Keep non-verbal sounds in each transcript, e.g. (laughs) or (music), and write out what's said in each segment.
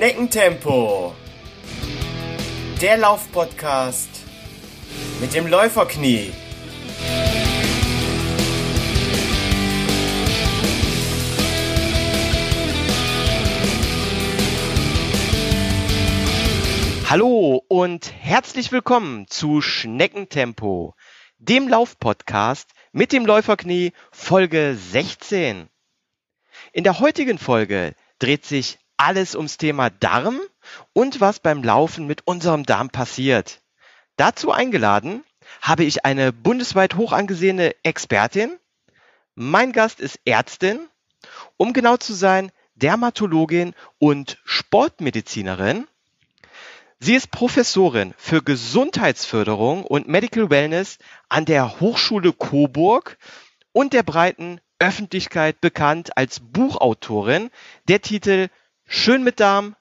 Schneckentempo. Der Laufpodcast mit dem Läuferknie. Hallo und herzlich willkommen zu Schneckentempo, dem Laufpodcast mit dem Läuferknie Folge 16. In der heutigen Folge dreht sich alles ums Thema Darm und was beim Laufen mit unserem Darm passiert. Dazu eingeladen habe ich eine bundesweit hoch angesehene Expertin. Mein Gast ist Ärztin, um genau zu sein, Dermatologin und Sportmedizinerin. Sie ist Professorin für Gesundheitsförderung und Medical Wellness an der Hochschule Coburg und der breiten Öffentlichkeit bekannt als Buchautorin. Der Titel Schön mit Darm,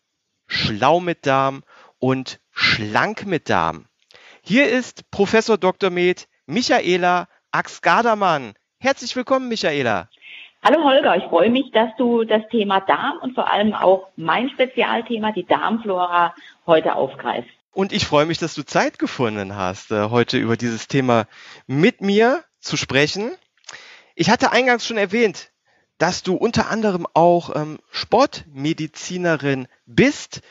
Schlau mit Darm und Schlank mit Darm. Hier ist Professor Dr. Med Michaela Axgadermann. Herzlich willkommen, Michaela. Hallo Holger, ich freue mich, dass du das Thema Darm und vor allem auch mein Spezialthema, die Darmflora, heute aufgreifst. Und ich freue mich, dass du Zeit gefunden hast, äh, heute über dieses Thema mit mir zu sprechen. Ich hatte eingangs schon erwähnt, dass du unter anderem auch ähm, Sportmedizinerin bist.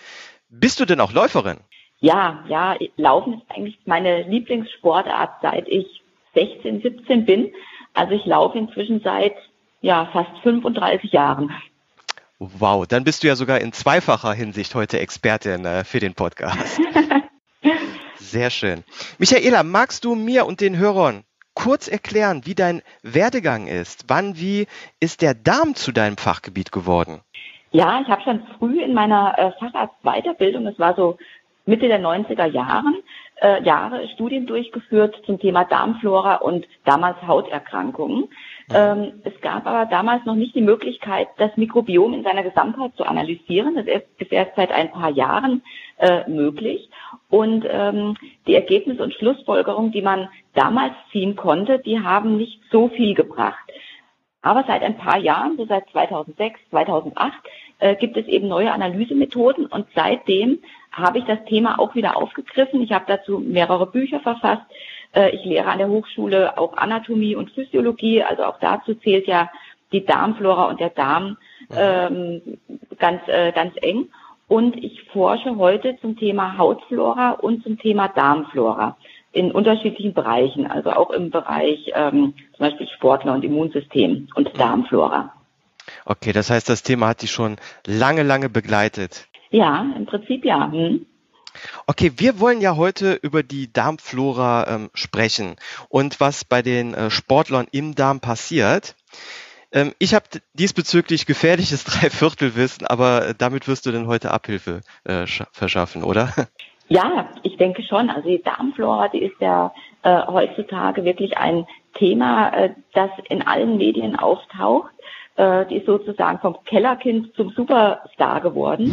Bist du denn auch Läuferin? Ja, ja, Laufen ist eigentlich meine Lieblingssportart, seit ich 16, 17 bin. Also ich laufe inzwischen seit ja, fast 35 Jahren. Wow, dann bist du ja sogar in zweifacher Hinsicht heute Expertin äh, für den Podcast. (laughs) Sehr schön. Michaela, magst du mir und den Hörern kurz erklären, wie dein Werdegang ist? Wann, wie ist der Darm zu deinem Fachgebiet geworden? Ja, ich habe schon früh in meiner äh, Facharztweiterbildung, das war so Mitte der 90er Jahren, äh, Jahre Studien durchgeführt zum Thema Darmflora und damals Hauterkrankungen. Ähm, es gab aber damals noch nicht die Möglichkeit, das Mikrobiom in seiner Gesamtheit zu analysieren. Das ist erst seit ein paar Jahren äh, möglich. Und ähm, die Ergebnisse und Schlussfolgerungen, die man damals ziehen konnte, die haben nicht so viel gebracht. Aber seit ein paar Jahren, so seit 2006, 2008, äh, gibt es eben neue Analysemethoden und seitdem habe ich das Thema auch wieder aufgegriffen. Ich habe dazu mehrere Bücher verfasst. Äh, ich lehre an der Hochschule auch Anatomie und Physiologie, also auch dazu zählt ja die Darmflora und der Darm ähm, ganz, äh, ganz eng. Und ich forsche heute zum Thema Hautflora und zum Thema Darmflora in unterschiedlichen Bereichen, also auch im Bereich ähm, zum Beispiel Sportler und Immunsystem und Darmflora. Okay, das heißt, das Thema hat dich schon lange, lange begleitet. Ja, im Prinzip ja. Hm. Okay, wir wollen ja heute über die Darmflora ähm, sprechen und was bei den äh, Sportlern im Darm passiert. Ähm, ich habe diesbezüglich gefährliches (laughs) Dreiviertelwissen, aber äh, damit wirst du denn heute Abhilfe äh, verschaffen, oder? Ja, ich denke schon. Also die Darmflora, die ist ja äh, heutzutage wirklich ein Thema, äh, das in allen Medien auftaucht. Äh, die ist sozusagen vom Kellerkind zum Superstar geworden.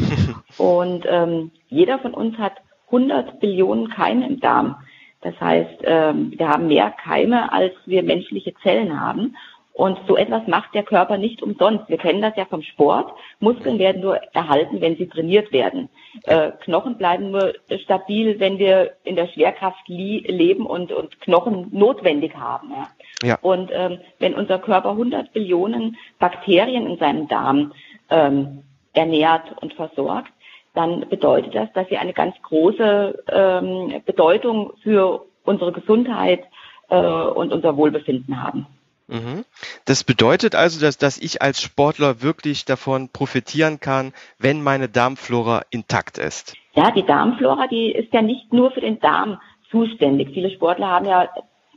(laughs) Und ähm, jeder von uns hat 100 Billionen Keime im Darm. Das heißt, ähm, wir haben mehr Keime, als wir menschliche Zellen haben. Und so etwas macht der Körper nicht umsonst. Wir kennen das ja vom Sport. Muskeln werden nur erhalten, wenn sie trainiert werden. Äh, Knochen bleiben nur stabil, wenn wir in der Schwerkraft leben und, und Knochen notwendig haben. Ja. Ja. Und ähm, wenn unser Körper 100 Billionen Bakterien in seinem Darm ähm, ernährt und versorgt, dann bedeutet das, dass sie eine ganz große ähm, Bedeutung für unsere Gesundheit äh, und unser Wohlbefinden haben. Mhm. Das bedeutet also, dass, dass ich als Sportler wirklich davon profitieren kann, wenn meine Darmflora intakt ist. Ja, die Darmflora, die ist ja nicht nur für den Darm zuständig. Viele Sportler haben ja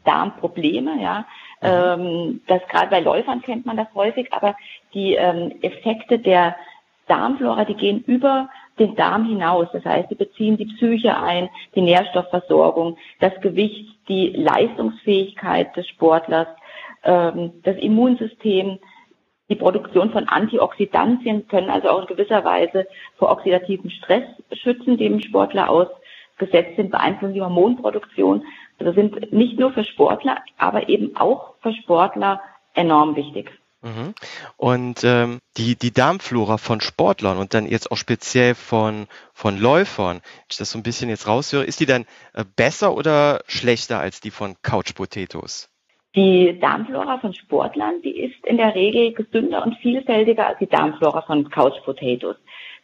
Darmprobleme, ja. Mhm. Ähm, das gerade bei Läufern kennt man das häufig, aber die ähm, Effekte der Darmflora, die gehen über den Darm hinaus. Das heißt, sie beziehen die Psyche ein, die Nährstoffversorgung, das Gewicht, die Leistungsfähigkeit des Sportlers, ähm, das Immunsystem, die Produktion von Antioxidantien können also auch in gewisser Weise vor oxidativen Stress schützen, dem Sportler ausgesetzt sind, beeinflussen die Hormonproduktion. Also sind nicht nur für Sportler, aber eben auch für Sportler enorm wichtig. Mhm. Und ähm, die, die Darmflora von Sportlern und dann jetzt auch speziell von, von Läufern, wenn ich das so ein bisschen jetzt raushöre, ist die dann äh, besser oder schlechter als die von Couch Potatoes? Die Darmflora von Sportlern, die ist in der Regel gesünder und vielfältiger als die Darmflora von Couch Potatoes.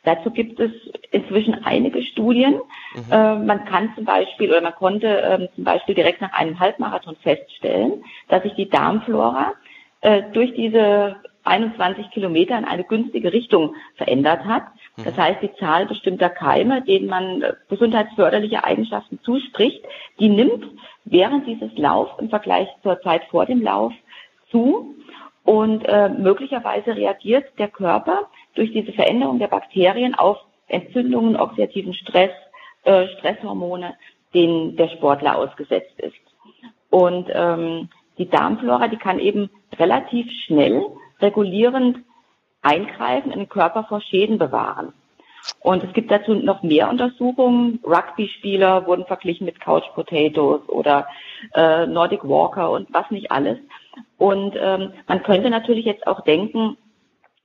Dazu gibt es inzwischen einige Studien. Mhm. Äh, man kann zum Beispiel oder man konnte äh, zum Beispiel direkt nach einem Halbmarathon feststellen, dass sich die Darmflora äh, durch diese 21 Kilometer in eine günstige Richtung verändert hat. Mhm. Das heißt, die Zahl bestimmter Keime, denen man äh, gesundheitsförderliche Eigenschaften zuspricht, die nimmt während dieses Laufs im Vergleich zur Zeit vor dem Lauf zu. Und äh, möglicherweise reagiert der Körper durch diese Veränderung der Bakterien auf Entzündungen, oxidativen Stress, äh, Stresshormone, denen der Sportler ausgesetzt ist. Und ähm, die Darmflora, die kann eben relativ schnell regulierend eingreifen, in den Körper vor Schäden bewahren. Und es gibt dazu noch mehr Untersuchungen. Rugby-Spieler wurden verglichen mit Couch Potatoes oder äh, Nordic Walker und was nicht alles. Und ähm, man könnte natürlich jetzt auch denken,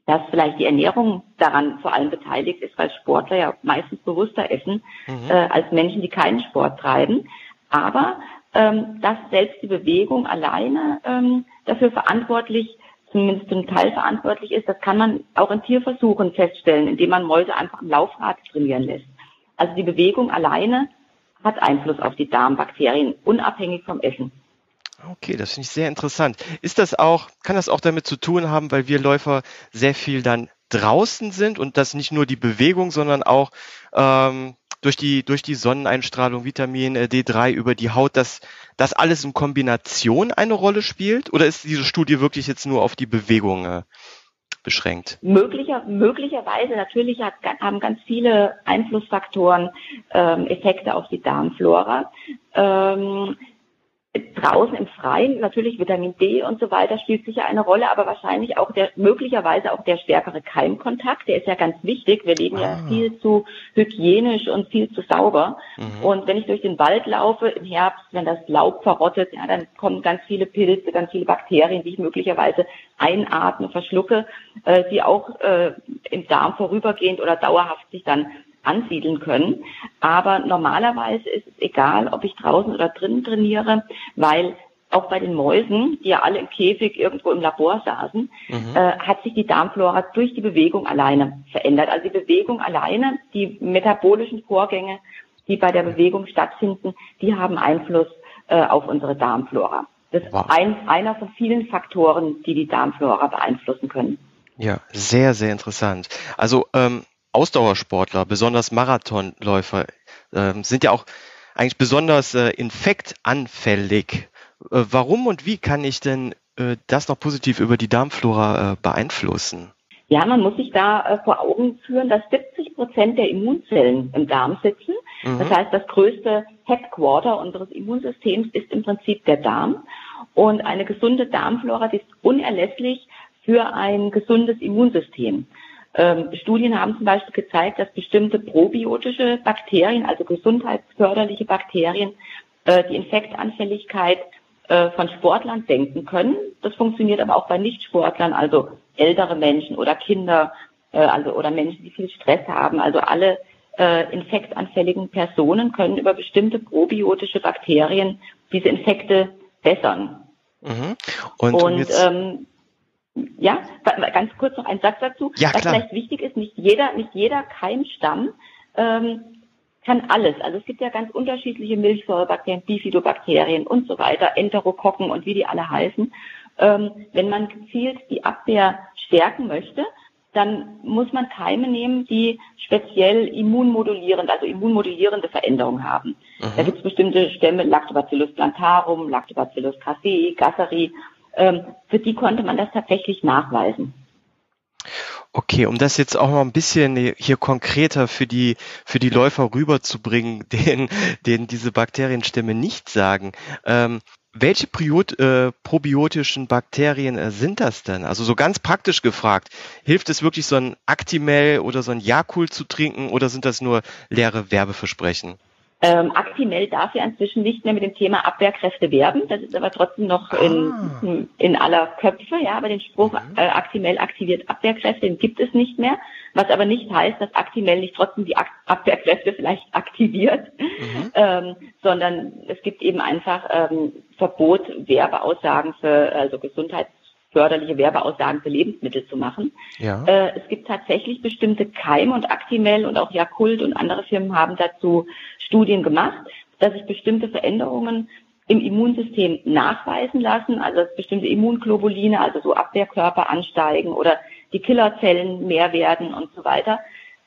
dass vielleicht die Ernährung daran vor allem beteiligt ist, weil Sportler ja meistens bewusster essen mhm. äh, als Menschen, die keinen Sport treiben. Aber ähm, dass selbst die Bewegung alleine ähm, dafür verantwortlich, zumindest zum Teil verantwortlich ist, das kann man auch in Tierversuchen feststellen, indem man Mäuse einfach am Laufrad trainieren lässt. Also die Bewegung alleine hat Einfluss auf die Darmbakterien, unabhängig vom Essen. Okay, das finde ich sehr interessant. Ist das auch, kann das auch damit zu tun haben, weil wir Läufer sehr viel dann draußen sind und das nicht nur die Bewegung, sondern auch ähm, durch die, durch die Sonneneinstrahlung, Vitamin äh, D3 über die Haut, dass das alles in Kombination eine Rolle spielt? Oder ist diese Studie wirklich jetzt nur auf die Bewegung äh, beschränkt? Möglicher, möglicherweise, natürlich hat, haben ganz viele Einflussfaktoren ähm, Effekte auf die Darmflora. Ähm, draußen im Freien, natürlich Vitamin D und so weiter spielt sicher eine Rolle, aber wahrscheinlich auch der, möglicherweise auch der stärkere Keimkontakt, der ist ja ganz wichtig. Wir leben ah. ja viel zu hygienisch und viel zu sauber. Mhm. Und wenn ich durch den Wald laufe im Herbst, wenn das Laub verrottet, ja, dann kommen ganz viele Pilze, ganz viele Bakterien, die ich möglicherweise einatme, verschlucke, äh, die auch äh, im Darm vorübergehend oder dauerhaft sich dann ansiedeln können. Aber normalerweise ist es egal, ob ich draußen oder drinnen trainiere, weil auch bei den Mäusen, die ja alle im Käfig irgendwo im Labor saßen, mhm. äh, hat sich die Darmflora durch die Bewegung alleine verändert. Also die Bewegung alleine, die metabolischen Vorgänge, die bei der Bewegung stattfinden, die haben Einfluss äh, auf unsere Darmflora. Das wow. ist ein, einer von vielen Faktoren, die die Darmflora beeinflussen können. Ja, sehr, sehr interessant. Also ähm, Ausdauersportler, besonders Marathonläufer, äh, sind ja auch eigentlich besonders äh, infektanfällig. Äh, warum und wie kann ich denn äh, das noch positiv über die Darmflora beeinflussen? Ja, man muss sich da vor Augen führen, dass 70 Prozent der Immunzellen im Darm sitzen. Mhm. Das heißt, das größte Headquarter unseres Immunsystems ist im Prinzip der Darm. Und eine gesunde Darmflora ist unerlässlich für ein gesundes Immunsystem. Ähm, Studien haben zum Beispiel gezeigt, dass bestimmte probiotische Bakterien, also gesundheitsförderliche Bakterien, äh, die Infektanfälligkeit äh, von Sportlern senken können. Das funktioniert aber auch bei Nichtsportlern, also ältere Menschen oder Kinder, äh, also oder Menschen, die viel Stress haben. Also alle äh, infektanfälligen Personen können über bestimmte probiotische Bakterien diese Infekte bessern. Mhm. Und, Und ähm, ja, ganz kurz noch ein Satz dazu. Ja, was klar. vielleicht wichtig ist, nicht jeder, nicht jeder Keimstamm ähm, kann alles. Also es gibt ja ganz unterschiedliche Milchsäurebakterien, Bifidobakterien und so weiter, Enterokokken und wie die alle heißen. Ähm, wenn man gezielt die Abwehr stärken möchte, dann muss man Keime nehmen, die speziell immunmodulierend, also immunmodulierende Veränderungen haben. Mhm. Da gibt es bestimmte Stämme, Lactobacillus plantarum, Lactobacillus casei, gasseri für die konnte man das tatsächlich nachweisen. Okay, um das jetzt auch mal ein bisschen hier konkreter für die, für die Läufer rüberzubringen, (laughs) denen, denen diese Bakterienstämme nicht sagen. Ähm, welche Priot, äh, probiotischen Bakterien äh, sind das denn? Also so ganz praktisch gefragt, hilft es wirklich so ein Actimel oder so ein Jakul zu trinken oder sind das nur leere Werbeversprechen? Ähm, Actimel darf ja inzwischen nicht mehr mit dem Thema Abwehrkräfte werben. Das ist aber trotzdem noch in, ah. in aller Köpfe. Ja, aber den Spruch mhm. äh, Actimel aktiviert Abwehrkräfte, den gibt es nicht mehr. Was aber nicht heißt, dass Actimel nicht trotzdem die Abwehrkräfte (laughs) vielleicht aktiviert, mhm. ähm, sondern es gibt eben einfach ähm, Verbot, Werbeaussagen für also Gesundheits förderliche Werbeaussagen für Lebensmittel zu machen. Ja. Äh, es gibt tatsächlich bestimmte Keime und Actimel und auch Yakult und andere Firmen haben dazu Studien gemacht, dass sich bestimmte Veränderungen im Immunsystem nachweisen lassen, also dass bestimmte Immunglobuline, also so Abwehrkörper ansteigen oder die Killerzellen mehr werden und so weiter.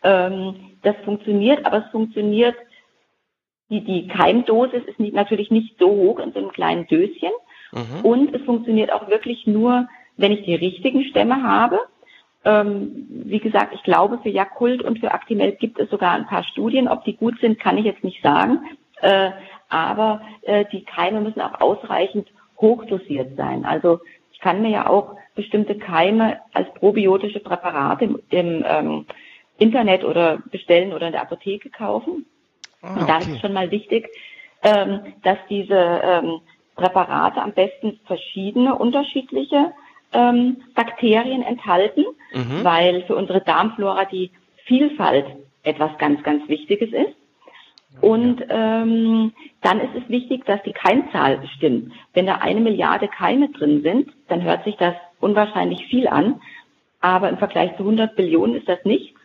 Ähm, das funktioniert, aber es funktioniert, die, die Keimdosis ist nicht, natürlich nicht so hoch in so einem kleinen Döschen. Mhm. Und es funktioniert auch wirklich nur, wenn ich die richtigen Stämme habe. Ähm, wie gesagt, ich glaube, für Yakult und für Actimel gibt es sogar ein paar Studien. Ob die gut sind, kann ich jetzt nicht sagen. Äh, aber äh, die Keime müssen auch ausreichend hochdosiert sein. Also ich kann mir ja auch bestimmte Keime als probiotische Präparate im, im ähm, Internet oder bestellen oder in der Apotheke kaufen. Ah, und da ist schon mal wichtig, ähm, dass diese ähm, Präparate am besten verschiedene unterschiedliche ähm, Bakterien enthalten, mhm. weil für unsere Darmflora die Vielfalt etwas ganz, ganz Wichtiges ist. Und ähm, dann ist es wichtig, dass die Keimzahl stimmt. Wenn da eine Milliarde Keime drin sind, dann hört sich das unwahrscheinlich viel an. Aber im Vergleich zu 100 Billionen ist das nichts.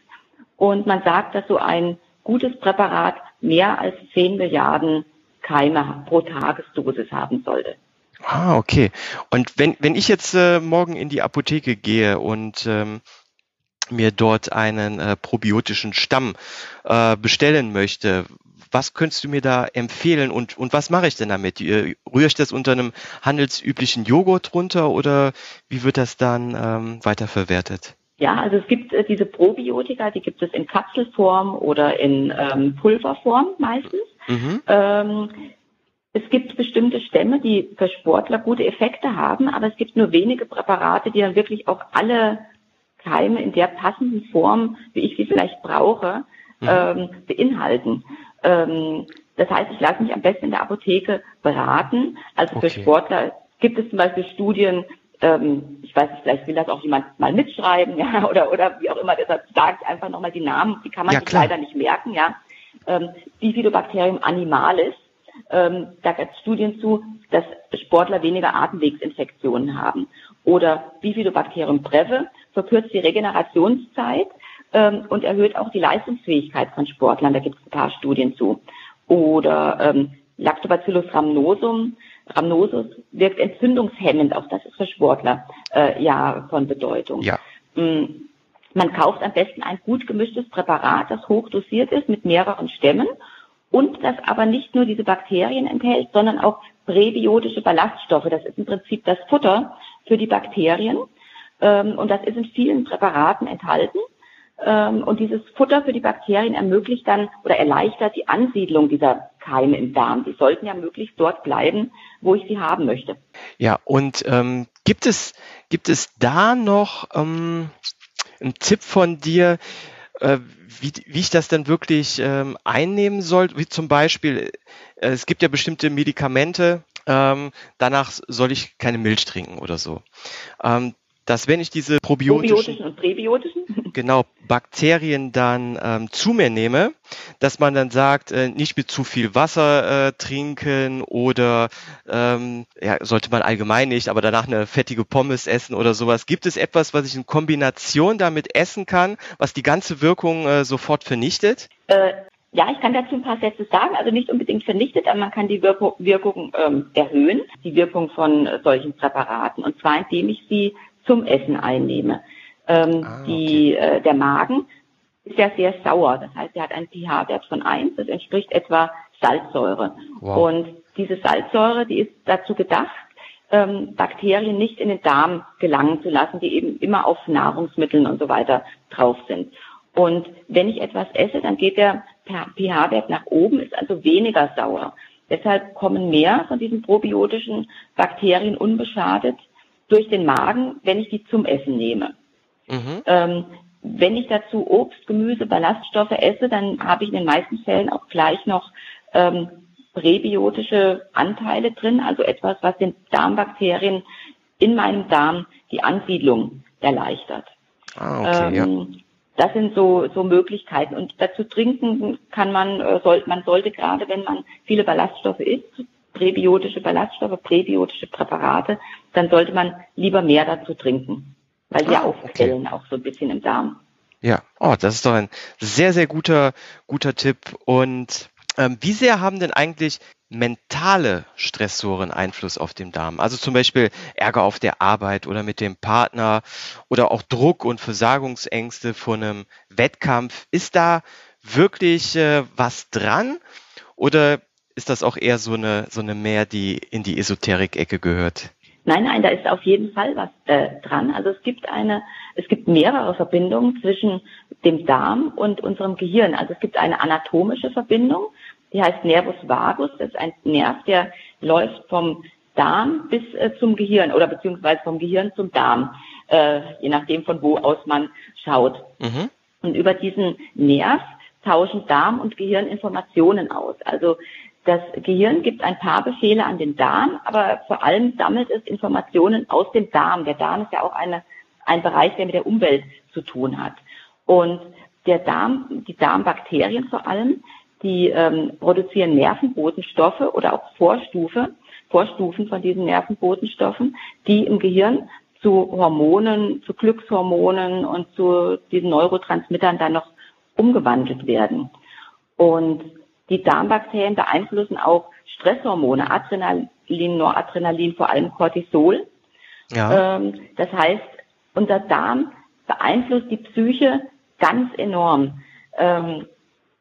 Und man sagt, dass so ein gutes Präparat mehr als 10 Milliarden Keime pro Tagesdosis haben sollte. Ah, okay. Und wenn, wenn ich jetzt äh, morgen in die Apotheke gehe und ähm, mir dort einen äh, probiotischen Stamm äh, bestellen möchte, was könntest du mir da empfehlen und, und was mache ich denn damit? Rühre ich das unter einem handelsüblichen Joghurt runter oder wie wird das dann ähm, weiterverwertet? Ja, also es gibt äh, diese Probiotika, die gibt es in Kapselform oder in ähm, Pulverform meistens. Mhm. Ähm, es gibt bestimmte Stämme, die für Sportler gute Effekte haben, aber es gibt nur wenige Präparate, die dann wirklich auch alle Keime in der passenden Form, wie ich sie vielleicht brauche, mhm. ähm, beinhalten. Ähm, das heißt, ich lasse mich am besten in der Apotheke beraten. Also okay. für Sportler gibt es zum Beispiel Studien, ähm, ich weiß nicht, vielleicht will das auch jemand mal mitschreiben, (laughs) ja, oder, oder wie auch immer, deshalb sage ich einfach nochmal die Namen, die kann man ja, sich leider nicht merken, ja. Ähm, Bifidobacterium animalis, ähm, da gibt es Studien zu, dass Sportler weniger Atemwegsinfektionen haben. Oder Bifidobacterium breve verkürzt die Regenerationszeit ähm, und erhöht auch die Leistungsfähigkeit von Sportlern. Da gibt es ein paar Studien zu. Oder ähm, Lactobacillus rhamnosum, rhamnosus wirkt entzündungshemmend, auch das ist für Sportler äh, ja von Bedeutung. Ja. Mm, man kauft am besten ein gut gemischtes Präparat, das hoch dosiert ist mit mehreren Stämmen und das aber nicht nur diese Bakterien enthält, sondern auch präbiotische Ballaststoffe. Das ist im Prinzip das Futter für die Bakterien ähm, und das ist in vielen Präparaten enthalten. Ähm, und dieses Futter für die Bakterien ermöglicht dann oder erleichtert die Ansiedlung dieser Keime im Darm. Die sollten ja möglichst dort bleiben, wo ich sie haben möchte. Ja, und ähm, gibt es gibt es da noch ähm, einen Tipp von dir, äh, wie, wie ich das dann wirklich ähm, einnehmen soll? Wie zum Beispiel, äh, es gibt ja bestimmte Medikamente, ähm, danach soll ich keine Milch trinken oder so. Ähm, dass wenn ich diese probiotischen, probiotischen und präbiotischen (laughs) (laughs) genau Bakterien dann ähm, zu mir nehme, dass man dann sagt, äh, nicht mit zu viel Wasser äh, trinken oder ähm, ja, sollte man allgemein nicht, aber danach eine fettige Pommes essen oder sowas. Gibt es etwas, was ich in Kombination damit essen kann, was die ganze Wirkung äh, sofort vernichtet? Äh, ja, ich kann dazu ein paar Sätze sagen. Also nicht unbedingt vernichtet, aber man kann die Wirkung, Wirkung ähm, erhöhen, die Wirkung von äh, solchen Präparaten. Und zwar indem ich sie zum Essen einnehme. Ähm, ah, okay. die, äh, der Magen ist ja sehr sauer. Das heißt, er hat einen pH-Wert von 1. Das entspricht etwa Salzsäure. Wow. Und diese Salzsäure, die ist dazu gedacht, ähm, Bakterien nicht in den Darm gelangen zu lassen, die eben immer auf Nahrungsmitteln und so weiter drauf sind. Und wenn ich etwas esse, dann geht der pH-Wert nach oben, ist also weniger sauer. Deshalb kommen mehr von diesen probiotischen Bakterien unbeschadet durch den Magen, wenn ich die zum Essen nehme. Mhm. Ähm, wenn ich dazu Obst, Gemüse, Ballaststoffe esse, dann habe ich in den meisten Fällen auch gleich noch ähm, präbiotische Anteile drin, also etwas, was den Darmbakterien in meinem Darm die Ansiedlung erleichtert. Ah, okay, ähm, ja. Das sind so, so Möglichkeiten. Und dazu trinken kann man, äh, soll, man sollte gerade, wenn man viele Ballaststoffe isst, präbiotische Ballaststoffe, präbiotische Präparate, dann sollte man lieber mehr dazu trinken, weil die ah, aufquellen okay. auch so ein bisschen im Darm. Ja, oh, das ist doch ein sehr, sehr guter, guter Tipp. Und ähm, wie sehr haben denn eigentlich mentale Stressoren Einfluss auf den Darm? Also zum Beispiel Ärger auf der Arbeit oder mit dem Partner oder auch Druck und Versagungsängste vor einem Wettkampf. Ist da wirklich äh, was dran? Oder ist das auch eher so eine, so eine mehr, die in die Esoterik-Ecke gehört? Nein, nein, da ist auf jeden Fall was äh, dran. Also es gibt eine, es gibt mehrere Verbindungen zwischen dem Darm und unserem Gehirn. Also es gibt eine anatomische Verbindung, die heißt Nervus vagus. Das ist ein Nerv, der läuft vom Darm bis äh, zum Gehirn oder beziehungsweise vom Gehirn zum Darm, äh, je nachdem von wo aus man schaut. Mhm. Und über diesen Nerv tauschen Darm und Gehirn Informationen aus. Also das Gehirn gibt ein paar Befehle an den Darm, aber vor allem sammelt es Informationen aus dem Darm. Der Darm ist ja auch eine, ein Bereich, der mit der Umwelt zu tun hat. Und der Darm, die Darmbakterien vor allem, die ähm, produzieren Nervenbotenstoffe oder auch Vorstufe, Vorstufen von diesen Nervenbotenstoffen, die im Gehirn zu Hormonen, zu Glückshormonen und zu diesen Neurotransmittern dann noch umgewandelt werden. Und die Darmbakterien beeinflussen auch Stresshormone, Adrenalin, Noradrenalin, vor allem Cortisol. Ja. Ähm, das heißt, unser Darm beeinflusst die Psyche ganz enorm. Ähm,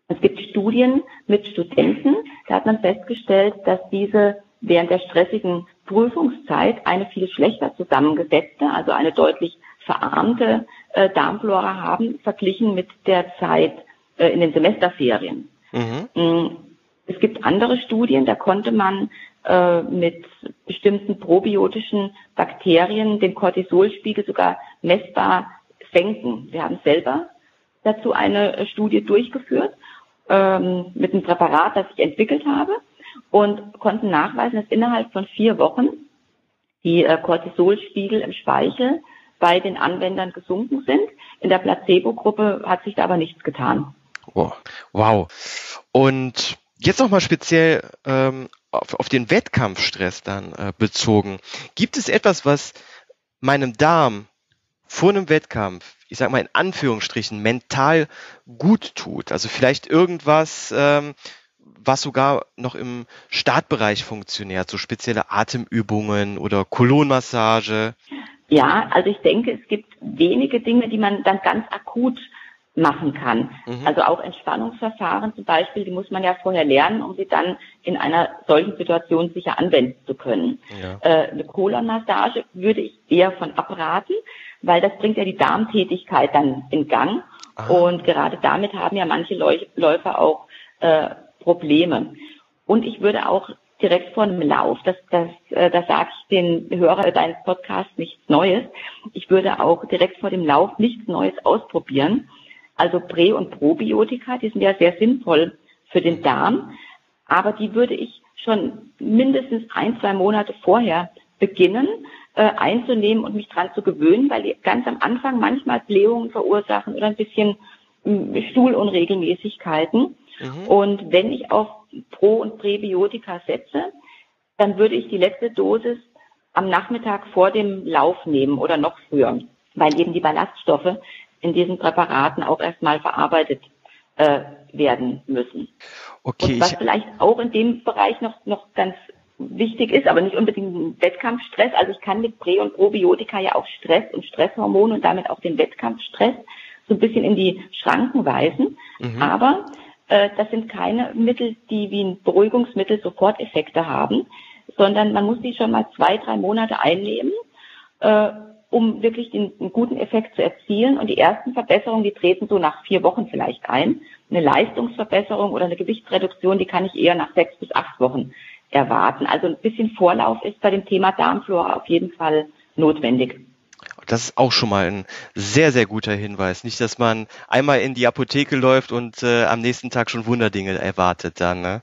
es gibt Studien mit Studenten, da hat man festgestellt, dass diese während der stressigen Prüfungszeit eine viel schlechter zusammengesetzte, also eine deutlich verarmte äh, Darmflora haben, verglichen mit der Zeit äh, in den Semesterferien. Mhm. Mm, es gibt andere Studien, da konnte man äh, mit bestimmten probiotischen Bakterien den Cortisolspiegel sogar messbar senken. Wir haben selber dazu eine Studie durchgeführt ähm, mit einem Präparat, das ich entwickelt habe und konnten nachweisen, dass innerhalb von vier Wochen die äh, Cortisolspiegel im Speichel bei den Anwendern gesunken sind. In der Placebo-Gruppe hat sich da aber nichts getan. Oh, wow. Und jetzt nochmal speziell ähm, auf, auf, den Wettkampfstress dann äh, bezogen. Gibt es etwas, was meinem Darm vor einem Wettkampf, ich sag mal in Anführungsstrichen, mental gut tut? Also vielleicht irgendwas, ähm, was sogar noch im Startbereich funktioniert, so spezielle Atemübungen oder Kolonmassage? Ja, also ich denke, es gibt wenige Dinge, die man dann ganz akut machen kann. Mhm. Also auch Entspannungsverfahren zum Beispiel, die muss man ja vorher lernen, um sie dann in einer solchen Situation sicher anwenden zu können. Ja. Äh, eine Kolonmassage würde ich eher von abraten, weil das bringt ja die Darmtätigkeit dann in Gang. Aha. Und gerade damit haben ja manche Läufer auch äh, Probleme. Und ich würde auch direkt vor einem Lauf, das, das, äh, das sage ich den Hörer deines Podcasts nichts Neues. Ich würde auch direkt vor dem Lauf nichts Neues ausprobieren, also Prä- und Probiotika, die sind ja sehr sinnvoll für den Darm, aber die würde ich schon mindestens ein, zwei Monate vorher beginnen äh, einzunehmen und mich dran zu gewöhnen, weil die ganz am Anfang manchmal Blähungen verursachen oder ein bisschen äh, Stuhlunregelmäßigkeiten. Mhm. Und wenn ich auf Pro- und Präbiotika setze, dann würde ich die letzte Dosis am Nachmittag vor dem Lauf nehmen oder noch früher, weil eben die Ballaststoffe in diesen Präparaten auch erstmal verarbeitet äh, werden müssen. Okay. Und was vielleicht auch in dem Bereich noch, noch ganz wichtig ist, aber nicht unbedingt Wettkampfstress. Also ich kann mit Prä- und Probiotika ja auch Stress und Stresshormone und damit auch den Wettkampfstress so ein bisschen in die Schranken weisen. Mhm. Aber äh, das sind keine Mittel, die wie ein Beruhigungsmittel Soforteffekte haben, sondern man muss die schon mal zwei, drei Monate einnehmen äh, um wirklich den, einen guten Effekt zu erzielen. Und die ersten Verbesserungen, die treten so nach vier Wochen vielleicht ein. Eine Leistungsverbesserung oder eine Gewichtsreduktion, die kann ich eher nach sechs bis acht Wochen erwarten. Also ein bisschen Vorlauf ist bei dem Thema Darmflora auf jeden Fall notwendig. das ist auch schon mal ein sehr, sehr guter Hinweis. Nicht, dass man einmal in die Apotheke läuft und äh, am nächsten Tag schon Wunderdinge erwartet dann. Ne?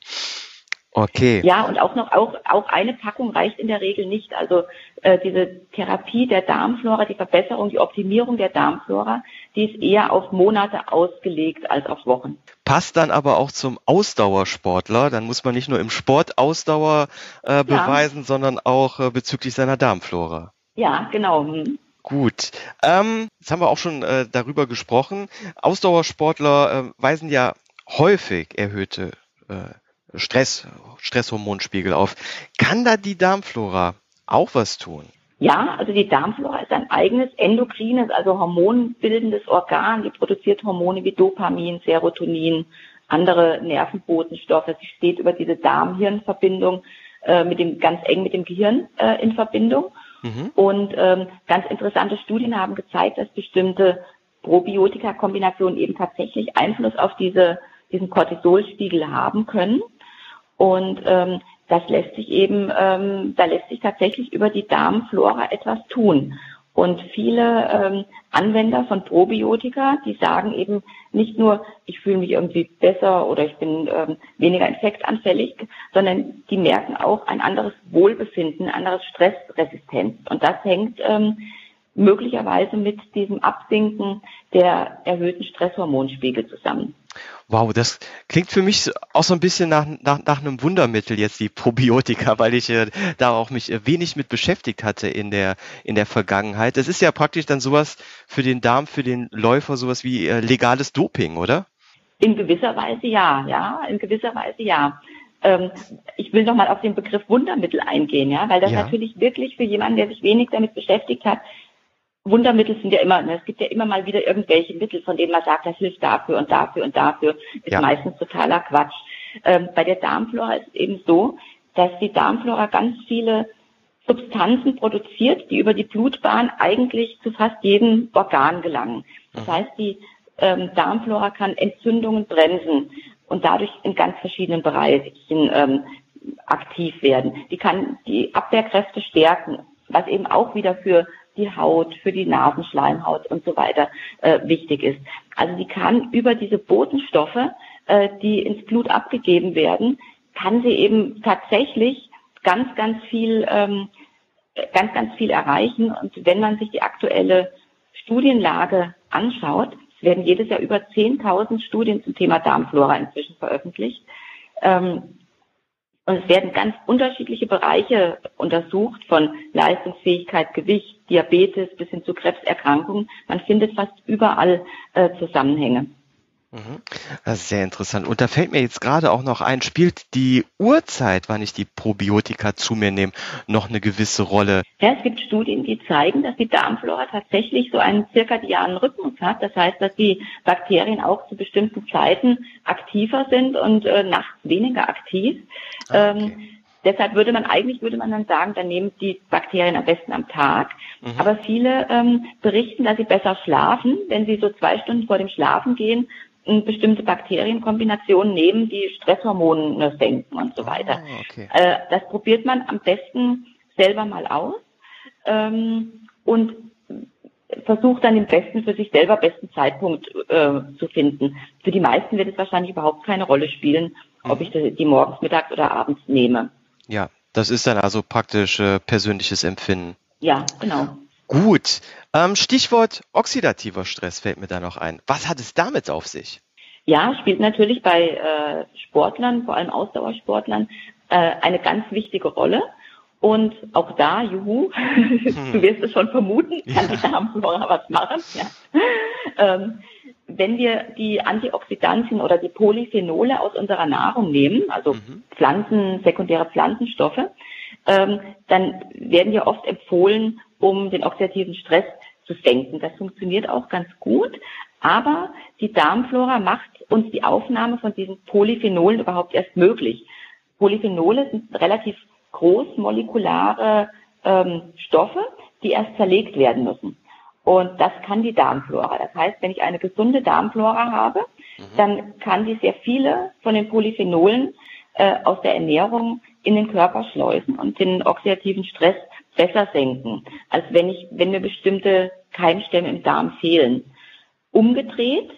Okay. Ja, und auch noch auch, auch eine Packung reicht in der Regel nicht. Also äh, diese Therapie der Darmflora, die Verbesserung, die Optimierung der Darmflora, die ist eher auf Monate ausgelegt als auf Wochen. Passt dann aber auch zum Ausdauersportler. Dann muss man nicht nur im Sport Ausdauer äh, beweisen, ja. sondern auch äh, bezüglich seiner Darmflora. Ja, genau. Hm. Gut. Ähm, jetzt haben wir auch schon äh, darüber gesprochen. Ausdauersportler äh, weisen ja häufig erhöhte äh, Stress, Stresshormonspiegel auf. Kann da die Darmflora auch was tun? Ja, also die Darmflora ist ein eigenes endokrines, also hormonbildendes Organ. Die produziert Hormone wie Dopamin, Serotonin, andere Nervenbotenstoffe. Sie steht über diese Darm-Hirn-Verbindung äh, mit dem ganz eng mit dem Gehirn äh, in Verbindung. Mhm. Und ähm, ganz interessante Studien haben gezeigt, dass bestimmte Probiotika-Kombinationen eben tatsächlich Einfluss auf diese, diesen Cortisolspiegel haben können. Und ähm, das lässt sich eben, ähm, da lässt sich tatsächlich über die Darmflora etwas tun. Und viele ähm, Anwender von Probiotika, die sagen eben nicht nur, ich fühle mich irgendwie besser oder ich bin ähm, weniger infektanfällig, sondern die merken auch ein anderes Wohlbefinden, ein anderes Stressresistenz. Und das hängt ähm, möglicherweise mit diesem Absinken der erhöhten Stresshormonspiegel zusammen. Wow, das klingt für mich auch so ein bisschen nach, nach, nach einem Wundermittel jetzt die Probiotika, (laughs) weil ich äh, da auch mich äh, wenig mit beschäftigt hatte in der in der Vergangenheit. Das ist ja praktisch dann sowas für den Darm, für den Läufer, sowas wie äh, legales Doping, oder? In gewisser Weise ja, ja, in gewisser Weise ja. Ähm, ich will nochmal auf den Begriff Wundermittel eingehen, ja, weil das ja. natürlich wirklich für jemanden, der sich wenig damit beschäftigt hat, Wundermittel sind ja immer, ne, es gibt ja immer mal wieder irgendwelche Mittel, von denen man sagt, das hilft dafür und dafür und dafür, ist ja. meistens totaler Quatsch. Ähm, bei der Darmflora ist es eben so, dass die Darmflora ganz viele Substanzen produziert, die über die Blutbahn eigentlich zu fast jedem Organ gelangen. Das mhm. heißt, die ähm, Darmflora kann Entzündungen bremsen und dadurch in ganz verschiedenen Bereichen ähm, aktiv werden. Die kann die Abwehrkräfte stärken, was eben auch wieder für die Haut, für die Nasenschleimhaut und so weiter äh, wichtig ist. Also sie kann über diese Botenstoffe, äh, die ins Blut abgegeben werden, kann sie eben tatsächlich ganz, ganz viel, ähm, ganz, ganz viel erreichen. Und wenn man sich die aktuelle Studienlage anschaut, werden jedes Jahr über 10.000 Studien zum Thema Darmflora inzwischen veröffentlicht. Ähm, und es werden ganz unterschiedliche Bereiche untersucht, von Leistungsfähigkeit, Gewicht, Diabetes bis hin zu Krebserkrankungen. Man findet fast überall äh, Zusammenhänge. Mhm. Das ist sehr interessant. Und da fällt mir jetzt gerade auch noch ein, spielt die Uhrzeit, wann ich die Probiotika zu mir nehme, noch eine gewisse Rolle? Ja, es gibt Studien, die zeigen, dass die Darmflora tatsächlich so einen zirkadianen Rhythmus hat. Das heißt, dass die Bakterien auch zu bestimmten Zeiten aktiver sind und äh, nachts weniger aktiv. Ah, okay. ähm, Deshalb würde man eigentlich würde man dann sagen, dann nehmen die Bakterien am besten am Tag. Mhm. Aber viele ähm, berichten, dass sie besser schlafen, wenn sie so zwei Stunden vor dem Schlafen gehen bestimmte Bakterienkombinationen nehmen, die Stresshormone senken und so weiter. Oh, okay. äh, das probiert man am besten selber mal aus ähm, und versucht dann den besten für sich selber besten Zeitpunkt äh, zu finden. Für die meisten wird es wahrscheinlich überhaupt keine Rolle spielen, mhm. ob ich die morgens, mittags oder abends nehme. Ja, das ist dann also praktisch äh, persönliches Empfinden. Ja, genau. Gut. Ähm, Stichwort oxidativer Stress fällt mir da noch ein. Was hat es damit auf sich? Ja, spielt natürlich bei äh, Sportlern, vor allem Ausdauersportlern, äh, eine ganz wichtige Rolle. Und auch da, juhu, hm. (laughs) du wirst es schon vermuten, kann die Darmflora was machen. Ja. Ähm, wenn wir die Antioxidantien oder die Polyphenole aus unserer Nahrung nehmen, also mhm. Pflanzen, sekundäre Pflanzenstoffe, ähm, dann werden wir oft empfohlen, um den oxidativen Stress zu senken. Das funktioniert auch ganz gut, aber die Darmflora macht uns die Aufnahme von diesen Polyphenolen überhaupt erst möglich. Polyphenole sind relativ großmolekulare ähm, Stoffe, die erst zerlegt werden müssen. Und das kann die Darmflora. Das heißt, wenn ich eine gesunde Darmflora habe, mhm. dann kann die sehr viele von den Polyphenolen äh, aus der Ernährung in den Körper schleusen und den oxidativen Stress besser senken, als wenn ich, wenn mir bestimmte Keimstämme im Darm fehlen. Umgedreht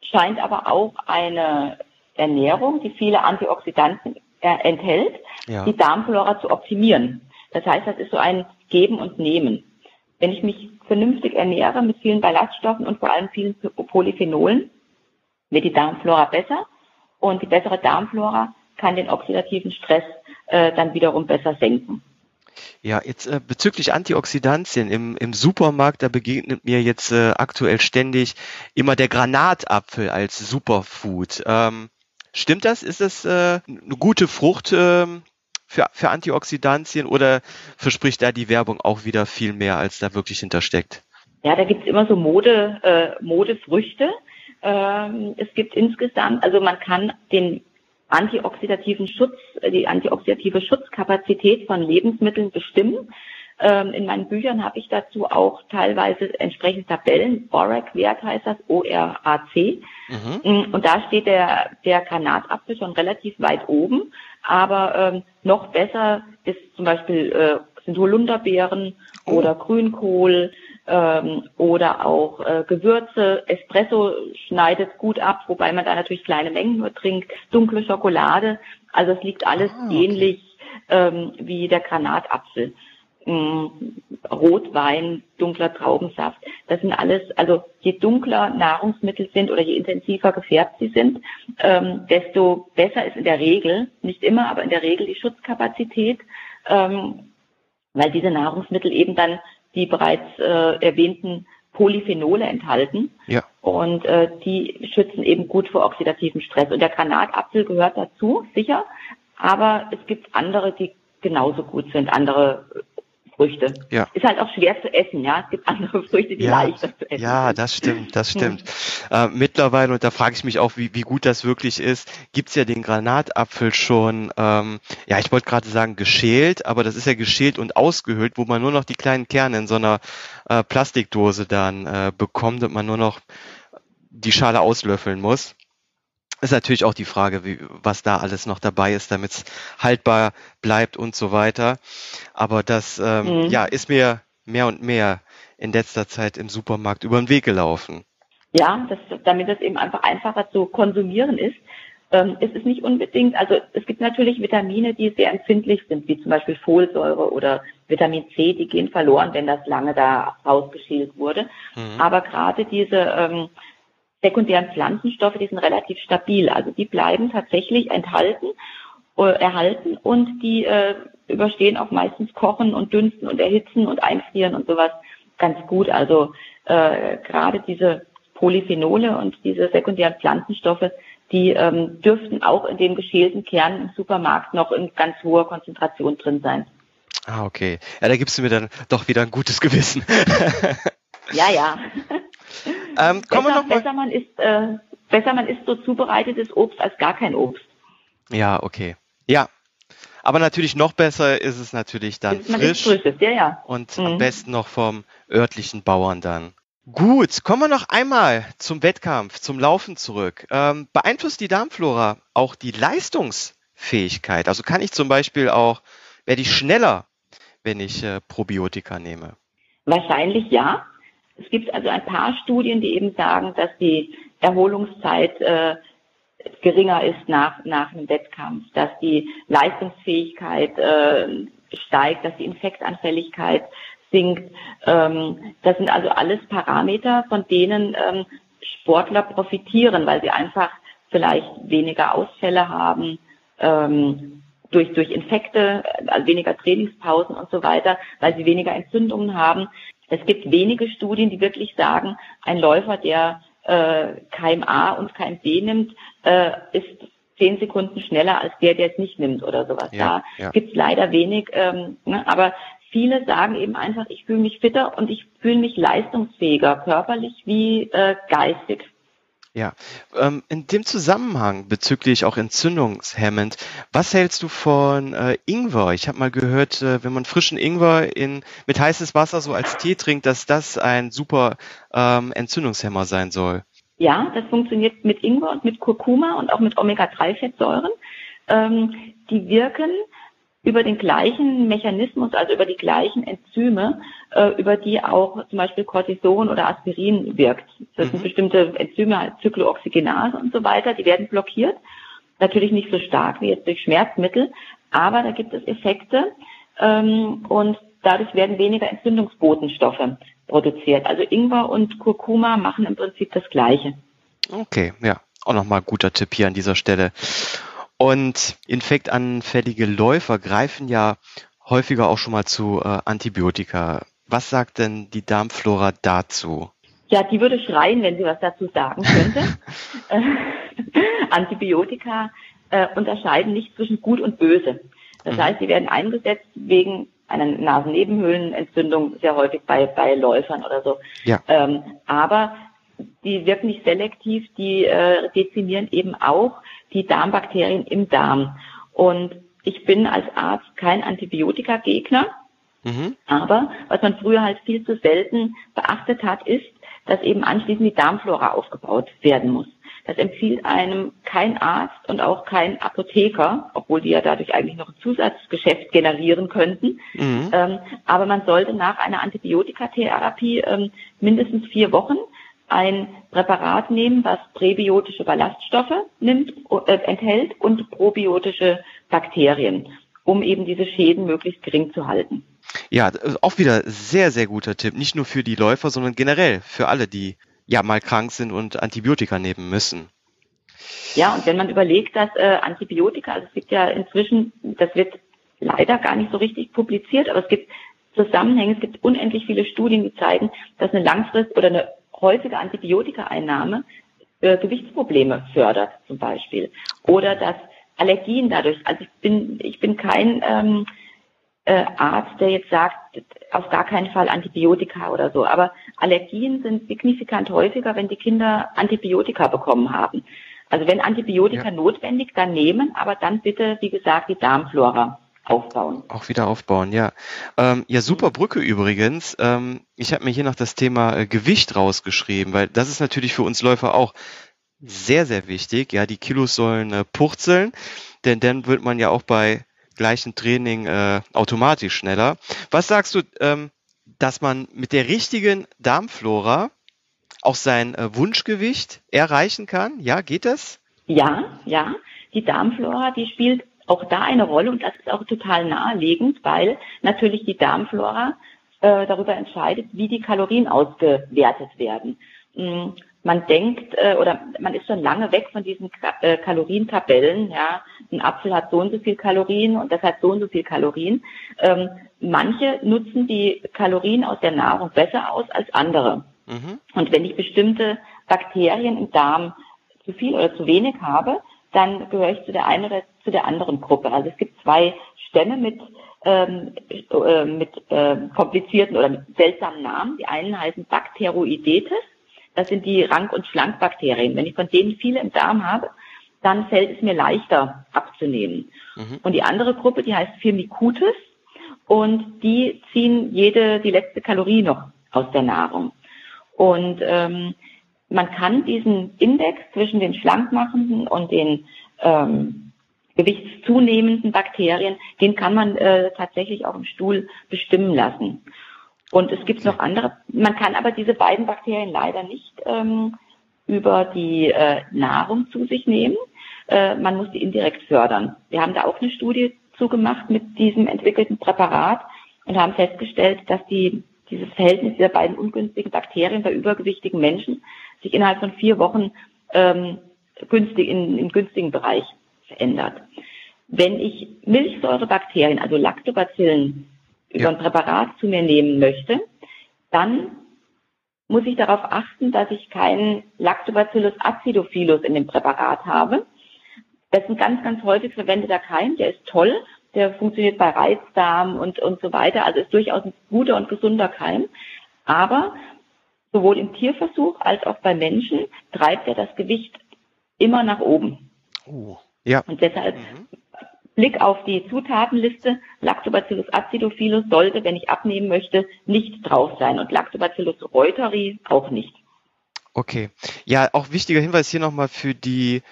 scheint aber auch eine Ernährung, die viele Antioxidantien enthält, ja. die Darmflora zu optimieren. Das heißt, das ist so ein Geben und Nehmen. Wenn ich mich vernünftig ernähre mit vielen Ballaststoffen und vor allem vielen Polyphenolen, wird die Darmflora besser und die bessere Darmflora kann den oxidativen Stress äh, dann wiederum besser senken. Ja, jetzt äh, bezüglich Antioxidantien im, im Supermarkt, da begegnet mir jetzt äh, aktuell ständig immer der Granatapfel als Superfood. Ähm, stimmt das? Ist das äh, eine gute Frucht ähm, für, für Antioxidantien oder verspricht da die Werbung auch wieder viel mehr, als da wirklich hintersteckt? Ja, da gibt's immer so Mode, äh, Modefrüchte. Ähm, es gibt insgesamt, also man kann den antioxidativen Schutz, äh, die antioxidative Schutzkapazität von Lebensmitteln bestimmen. Ähm, in meinen Büchern habe ich dazu auch teilweise entsprechende Tabellen. ORAC-Wert heißt das, O-R-A-C. Mhm. Mm, und da steht der, der Granatapfel schon relativ weit oben. Aber ähm, noch besser ist zum Beispiel äh, sind Holunderbeeren oh. oder Grünkohl ähm, oder auch äh, Gewürze. Espresso schneidet gut ab, wobei man da natürlich kleine Mengen nur trinkt. Dunkle Schokolade. Also es liegt alles ah, okay. ähnlich ähm, wie der Granatapfel. Mm, Rotwein, dunkler Traubensaft. Das sind alles, also je dunkler Nahrungsmittel sind oder je intensiver gefärbt sie sind, ähm, desto besser ist in der Regel, nicht immer, aber in der Regel die Schutzkapazität, ähm, weil diese Nahrungsmittel eben dann die bereits äh, erwähnten Polyphenole enthalten. Ja. Und äh, die schützen eben gut vor oxidativen Stress. Und der Granatapfel gehört dazu, sicher. Aber es gibt andere, die genauso gut sind, andere Früchte. Ja. Ist halt auch schwer zu essen, ja. Es gibt andere Früchte, die ja, leichter zu essen Ja, sind. das stimmt, das stimmt. Äh, mittlerweile, und da frage ich mich auch, wie, wie gut das wirklich ist, gibt's ja den Granatapfel schon, ähm, ja, ich wollte gerade sagen geschält, aber das ist ja geschält und ausgehöhlt, wo man nur noch die kleinen Kerne in so einer äh, Plastikdose dann äh, bekommt und man nur noch die Schale auslöffeln muss ist natürlich auch die Frage, wie, was da alles noch dabei ist, damit es haltbar bleibt und so weiter. Aber das ähm, mhm. ja, ist mir mehr und mehr in letzter Zeit im Supermarkt über den Weg gelaufen. Ja, das, damit es eben einfach einfacher zu konsumieren ist. Ähm, es ist nicht unbedingt, also es gibt natürlich Vitamine, die sehr empfindlich sind, wie zum Beispiel Folsäure oder Vitamin C, die gehen verloren, wenn das lange da rausgeschält wurde. Mhm. Aber gerade diese ähm, sekundären Pflanzenstoffe, die sind relativ stabil. Also die bleiben tatsächlich enthalten, äh, erhalten und die äh, überstehen auch meistens Kochen und Dünsten und Erhitzen und Einfrieren und sowas ganz gut. Also äh, gerade diese Polyphenole und diese sekundären Pflanzenstoffe, die ähm, dürften auch in den geschälten Kernen im Supermarkt noch in ganz hoher Konzentration drin sein. Ah, okay. Ja, da gibst du mir dann doch wieder ein gutes Gewissen. ja, ja. (laughs) Ähm, besser, wir noch mal besser, man isst, äh, besser man isst so zubereitetes Obst als gar kein Obst. Ja, okay. Ja. Aber natürlich noch besser ist es natürlich dann man frisch. Frisches, ja, ja. Und mhm. am besten noch vom örtlichen Bauern dann. Gut, kommen wir noch einmal zum Wettkampf, zum Laufen zurück. Ähm, beeinflusst die Darmflora auch die Leistungsfähigkeit? Also kann ich zum Beispiel auch, werde ich schneller, wenn ich äh, Probiotika nehme? Wahrscheinlich ja. Es gibt also ein paar Studien, die eben sagen, dass die Erholungszeit äh, geringer ist nach, nach einem Wettkampf, dass die Leistungsfähigkeit äh, steigt, dass die Infektanfälligkeit sinkt. Ähm, das sind also alles Parameter, von denen ähm, Sportler profitieren, weil sie einfach vielleicht weniger Ausfälle haben, ähm, durch, durch Infekte, also weniger Trainingspausen und so weiter, weil sie weniger Entzündungen haben. Es gibt wenige Studien, die wirklich sagen, ein Läufer, der äh, KMA und KMB nimmt, äh, ist zehn Sekunden schneller als der, der es nicht nimmt oder sowas. Ja, da ja. gibt es leider wenig, ähm, ne, aber viele sagen eben einfach, ich fühle mich fitter und ich fühle mich leistungsfähiger, körperlich wie äh, geistig. Ja, ähm, in dem Zusammenhang bezüglich auch entzündungshemmend, was hältst du von äh, Ingwer? Ich habe mal gehört, äh, wenn man frischen Ingwer in, mit heißes Wasser so als Tee trinkt, dass das ein super ähm, Entzündungshemmer sein soll. Ja, das funktioniert mit Ingwer und mit Kurkuma und auch mit Omega-3-Fettsäuren. Ähm, die wirken über den gleichen Mechanismus, also über die gleichen Enzyme, äh, über die auch zum Beispiel Cortison oder Aspirin wirkt. Das mhm. sind bestimmte Enzyme, Zyklooxygenase und so weiter, die werden blockiert. Natürlich nicht so stark wie jetzt durch Schmerzmittel, aber da gibt es Effekte ähm, und dadurch werden weniger Entzündungsbotenstoffe produziert. Also Ingwer und Kurkuma machen im Prinzip das Gleiche. Okay, ja, auch nochmal guter Tipp hier an dieser Stelle. Und infektanfällige Läufer greifen ja häufiger auch schon mal zu äh, Antibiotika. Was sagt denn die Darmflora dazu? Ja, die würde schreien, wenn sie was dazu sagen könnte. (laughs) Äh, (laughs) Antibiotika äh, unterscheiden nicht zwischen gut und böse. Das mhm. heißt, sie werden eingesetzt wegen einer Nasennebenhöhlenentzündung, sehr häufig bei, bei Läufern oder so. Ja. Ähm, aber die wirken nicht selektiv, die äh, dezimieren eben auch die Darmbakterien im Darm. Und ich bin als Arzt kein Antibiotikagegner, mhm. aber was man früher halt viel zu selten beachtet hat, ist, dass eben anschließend die Darmflora aufgebaut werden muss. Das empfiehlt einem kein Arzt und auch kein Apotheker, obwohl die ja dadurch eigentlich noch ein Zusatzgeschäft generieren könnten. Mhm. Ähm, aber man sollte nach einer Antibiotikatherapie ähm, mindestens vier Wochen ein Präparat nehmen, was präbiotische Ballaststoffe nimmt, äh, enthält und probiotische Bakterien, um eben diese Schäden möglichst gering zu halten. Ja, auch wieder sehr, sehr guter Tipp. Nicht nur für die Läufer, sondern generell für alle, die ja mal krank sind und Antibiotika nehmen müssen. Ja, und wenn man überlegt, dass äh, Antibiotika, also es gibt ja inzwischen, das wird leider gar nicht so richtig publiziert, aber es gibt Zusammenhänge, es gibt unendlich viele Studien, die zeigen, dass eine Langfrist oder eine häufige Antibiotikaeinnahme äh, Gewichtsprobleme fördert, zum Beispiel. Oder dass Allergien dadurch, also ich bin, ich bin kein ähm, äh, Arzt, der jetzt sagt, auf gar keinen Fall Antibiotika oder so. Aber Allergien sind signifikant häufiger, wenn die Kinder Antibiotika bekommen haben. Also wenn Antibiotika ja. notwendig, dann nehmen, aber dann bitte, wie gesagt, die Darmflora aufbauen. Auch wieder aufbauen, ja. Ähm, ja, super Brücke übrigens. Ähm, ich habe mir hier noch das Thema äh, Gewicht rausgeschrieben, weil das ist natürlich für uns Läufer auch sehr, sehr wichtig. Ja, die Kilos sollen äh, purzeln, denn dann wird man ja auch bei gleichen Training äh, automatisch schneller. Was sagst du, ähm, dass man mit der richtigen Darmflora auch sein äh, Wunschgewicht erreichen kann? Ja, geht das? Ja, ja. Die Darmflora, die spielt auch da eine Rolle und das ist auch total naheliegend, weil natürlich die Darmflora äh, darüber entscheidet, wie die Kalorien ausgewertet werden. Mm, man denkt äh, oder man ist schon lange weg von diesen äh, Kalorientabellen. Ja, ein Apfel hat so und so viel Kalorien und das hat so und so viel Kalorien. Ähm, manche nutzen die Kalorien aus der Nahrung besser aus als andere. Mhm. Und wenn ich bestimmte Bakterien im Darm zu viel oder zu wenig habe, dann gehöre ich zu der einen oder zu der anderen Gruppe. Also es gibt zwei Stämme mit ähm, äh, mit äh, komplizierten oder mit seltsamen Namen. Die einen heißen Bacteroidetes das sind die Rank- und Schlankbakterien. Wenn ich von denen viele im Darm habe, dann fällt es mir leichter abzunehmen. Mhm. Und die andere Gruppe, die heißt Firmicutes und die ziehen jede, die letzte Kalorie noch aus der Nahrung. Und ähm, man kann diesen Index zwischen den schlankmachenden und den ähm, gewichtszunehmenden Bakterien, den kann man äh, tatsächlich auch im Stuhl bestimmen lassen. Und es gibt noch andere. Man kann aber diese beiden Bakterien leider nicht ähm, über die äh, Nahrung zu sich nehmen. Äh, man muss die indirekt fördern. Wir haben da auch eine Studie zugemacht mit diesem entwickelten Präparat und haben festgestellt, dass die, dieses Verhältnis dieser beiden ungünstigen Bakterien bei übergewichtigen Menschen sich innerhalb von vier Wochen ähm, günstig in, im günstigen Bereich verändert. Wenn ich Milchsäurebakterien, also Lactobacillen, über ein Präparat zu mir nehmen möchte, dann muss ich darauf achten, dass ich keinen Lactobacillus acidophilus in dem Präparat habe. Das ist ein ganz, ganz häufig verwendeter Keim, der ist toll, der funktioniert bei Reizdarm und, und so weiter, also ist durchaus ein guter und gesunder Keim. Aber sowohl im Tierversuch als auch bei Menschen treibt er das Gewicht immer nach oben. Oh, ja. Und deshalb mhm. Blick auf die Zutatenliste, Lactobacillus acidophilus sollte, wenn ich abnehmen möchte, nicht drauf sein und Lactobacillus reuteri auch nicht. Okay. Ja, auch wichtiger Hinweis hier nochmal für die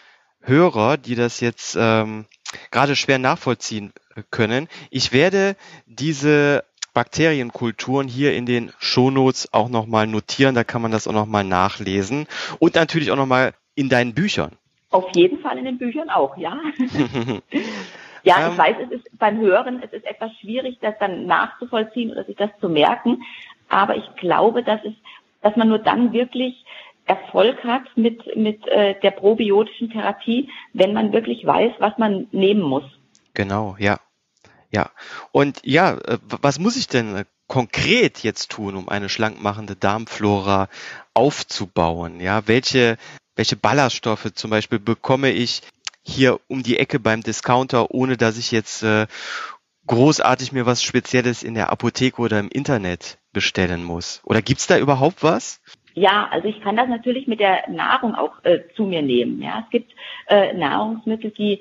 Hörer, die das jetzt ähm, gerade schwer nachvollziehen können. Ich werde diese Bakterienkulturen hier in den Shownotes auch nochmal notieren, da kann man das auch nochmal nachlesen und natürlich auch nochmal in deinen Büchern. Auf jeden Fall in den Büchern auch, ja. (laughs) ja, ich ähm, weiß, es ist beim Hören, es ist etwas schwierig, das dann nachzuvollziehen oder sich das zu merken, aber ich glaube, dass es, dass man nur dann wirklich Erfolg hat mit, mit äh, der probiotischen Therapie, wenn man wirklich weiß, was man nehmen muss. Genau, ja. Ja. Und ja, äh, was muss ich denn äh, konkret jetzt tun, um eine schlankmachende Darmflora aufzubauen? Ja, welche, welche Ballaststoffe zum Beispiel bekomme ich hier um die Ecke beim Discounter, ohne dass ich jetzt äh, großartig mir was Spezielles in der Apotheke oder im Internet bestellen muss? Oder gibt's da überhaupt was? Ja, also ich kann das natürlich mit der Nahrung auch äh, zu mir nehmen. Ja, es gibt äh, Nahrungsmittel, die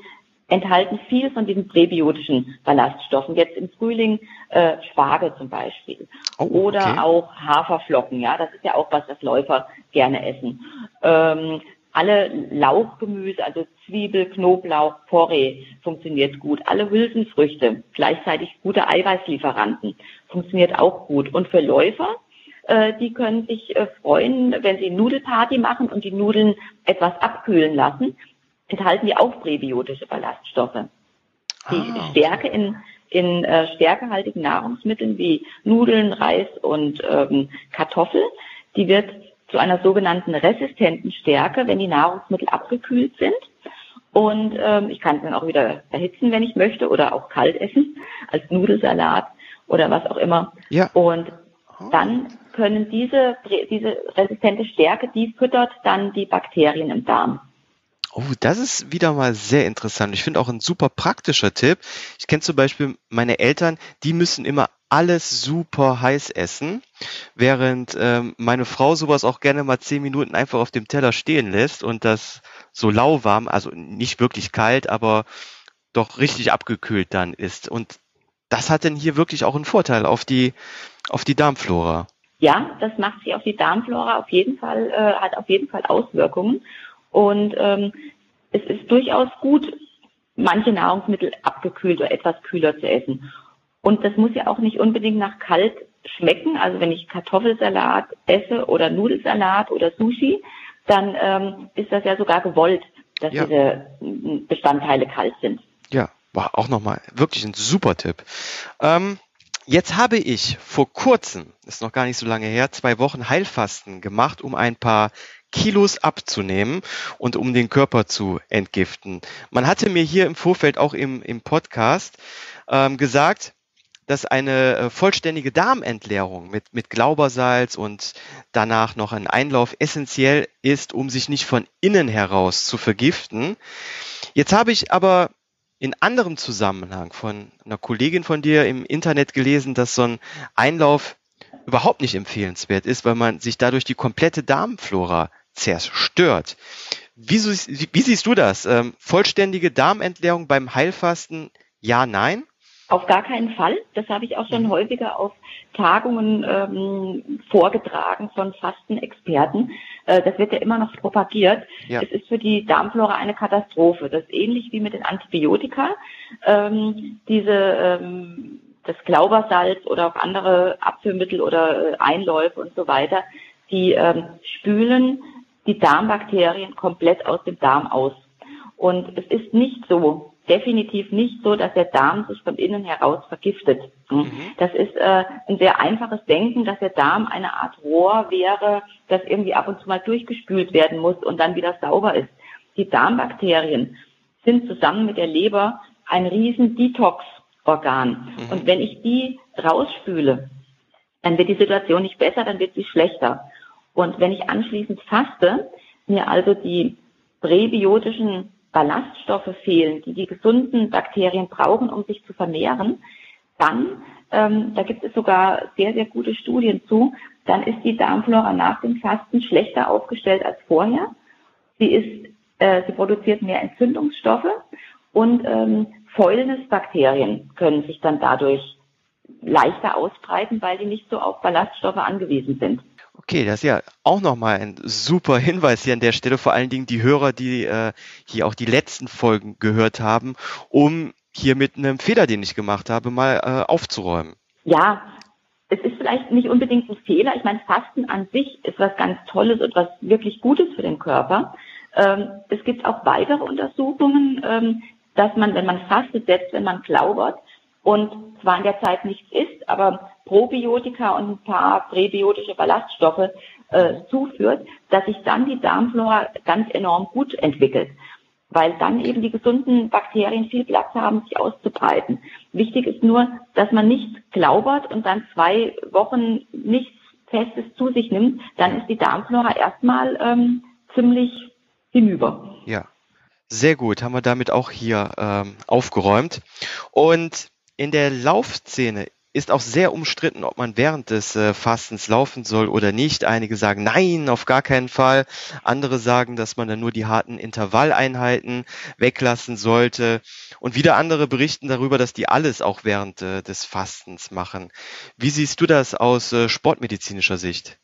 enthalten viel von diesen präbiotischen Ballaststoffen. Jetzt im Frühling äh, Spargel zum Beispiel. Oh, okay. Oder auch Haferflocken, ja, das ist ja auch was, das Läufer gerne essen. Ähm, alle Lauchgemüse, also Zwiebel, Knoblauch, Porree funktioniert gut. Alle Hülsenfrüchte, gleichzeitig gute Eiweißlieferanten, funktioniert auch gut. Und für Läufer, äh, die können sich äh, freuen, wenn sie Nudelparty machen und die Nudeln etwas abkühlen lassen enthalten die auch präbiotische Ballaststoffe. Die ah. Stärke in, in äh, stärkehaltigen Nahrungsmitteln wie Nudeln, Reis und ähm, Kartoffel, die wird zu einer sogenannten resistenten Stärke, wenn die Nahrungsmittel abgekühlt sind. Und ähm, ich kann es dann auch wieder erhitzen, wenn ich möchte, oder auch kalt essen, als Nudelsalat oder was auch immer. Ja. Und ah. dann können diese, diese resistente Stärke, die füttert dann die Bakterien im Darm. Oh, das ist wieder mal sehr interessant. Ich finde auch ein super praktischer Tipp. Ich kenne zum Beispiel meine Eltern, die müssen immer alles super heiß essen, während ähm, meine Frau sowas auch gerne mal zehn Minuten einfach auf dem Teller stehen lässt und das so lauwarm, also nicht wirklich kalt, aber doch richtig abgekühlt dann ist. Und das hat denn hier wirklich auch einen Vorteil auf die, auf die Darmflora. Ja, das macht sie auf die Darmflora auf jeden Fall, äh, hat auf jeden Fall Auswirkungen. Und ähm, es ist durchaus gut, manche Nahrungsmittel abgekühlt oder etwas kühler zu essen. Und das muss ja auch nicht unbedingt nach kalt schmecken. Also wenn ich Kartoffelsalat esse oder Nudelsalat oder Sushi, dann ähm, ist das ja sogar gewollt, dass ja. diese Bestandteile kalt sind. Ja, war auch nochmal wirklich ein super Tipp. Ähm, jetzt habe ich vor kurzem, ist noch gar nicht so lange her, zwei Wochen Heilfasten gemacht, um ein paar Kilos abzunehmen und um den Körper zu entgiften. Man hatte mir hier im Vorfeld auch im, im Podcast ähm, gesagt, dass eine äh, vollständige Darmentleerung mit, mit Glaubersalz und danach noch ein Einlauf essentiell ist, um sich nicht von innen heraus zu vergiften. Jetzt habe ich aber in anderem Zusammenhang von einer Kollegin von dir im Internet gelesen, dass so ein Einlauf überhaupt nicht empfehlenswert ist, weil man sich dadurch die komplette Darmflora zerstört. Wie, wie siehst du das? Ähm, vollständige Darmentleerung beim Heilfasten? Ja, nein? Auf gar keinen Fall. Das habe ich auch schon mhm. häufiger auf Tagungen ähm, vorgetragen von Fastenexperten. Äh, das wird ja immer noch propagiert. Ja. Es ist für die Darmflora eine Katastrophe. Das ist ähnlich wie mit den Antibiotika. Ähm, diese ähm, das Glaubersalz oder auch andere Abführmittel oder äh, Einläufe und so weiter, die ähm, spülen die Darmbakterien komplett aus dem Darm aus. Und es ist nicht so, definitiv nicht so, dass der Darm sich von innen heraus vergiftet. Mhm. Das ist äh, ein sehr einfaches Denken, dass der Darm eine Art Rohr wäre, das irgendwie ab und zu mal durchgespült werden muss und dann wieder sauber ist. Die Darmbakterien sind zusammen mit der Leber ein riesen Detox-Organ. Mhm. Und wenn ich die rausspüle, dann wird die Situation nicht besser, dann wird sie schlechter. Und wenn ich anschließend faste, mir also die präbiotischen Ballaststoffe fehlen, die die gesunden Bakterien brauchen, um sich zu vermehren, dann, ähm, da gibt es sogar sehr, sehr gute Studien zu, dann ist die Darmflora nach dem Fasten schlechter aufgestellt als vorher. Sie ist, äh, sie produziert mehr Entzündungsstoffe und ähm, Fäulnisbakterien können sich dann dadurch leichter ausbreiten, weil die nicht so auf Ballaststoffe angewiesen sind. Okay, das ist ja auch nochmal ein super Hinweis hier an der Stelle, vor allen Dingen die Hörer, die äh, hier auch die letzten Folgen gehört haben, um hier mit einem Fehler, den ich gemacht habe, mal äh, aufzuräumen. Ja, es ist vielleicht nicht unbedingt ein Fehler. Ich meine, Fasten an sich ist was ganz Tolles und was wirklich Gutes für den Körper. Ähm, es gibt auch weitere Untersuchungen, ähm, dass man, wenn man fastet, selbst wenn man glaubert und zwar in der Zeit nichts isst, aber Probiotika und ein paar präbiotische Ballaststoffe äh, zuführt, dass sich dann die Darmflora ganz enorm gut entwickelt weil dann eben die gesunden Bakterien viel Platz haben, sich auszubreiten. Wichtig ist nur, dass man nicht glaubert und dann zwei Wochen nichts Festes zu sich nimmt, dann ist die Darmflora erstmal ähm, ziemlich hinüber. Ja, sehr gut, haben wir damit auch hier ähm, aufgeräumt. Und in der Laufszene ist auch sehr umstritten, ob man während des äh, Fastens laufen soll oder nicht. Einige sagen nein, auf gar keinen Fall. Andere sagen, dass man dann nur die harten Intervalleinheiten weglassen sollte. Und wieder andere berichten darüber, dass die alles auch während äh, des Fastens machen. Wie siehst du das aus äh, sportmedizinischer Sicht?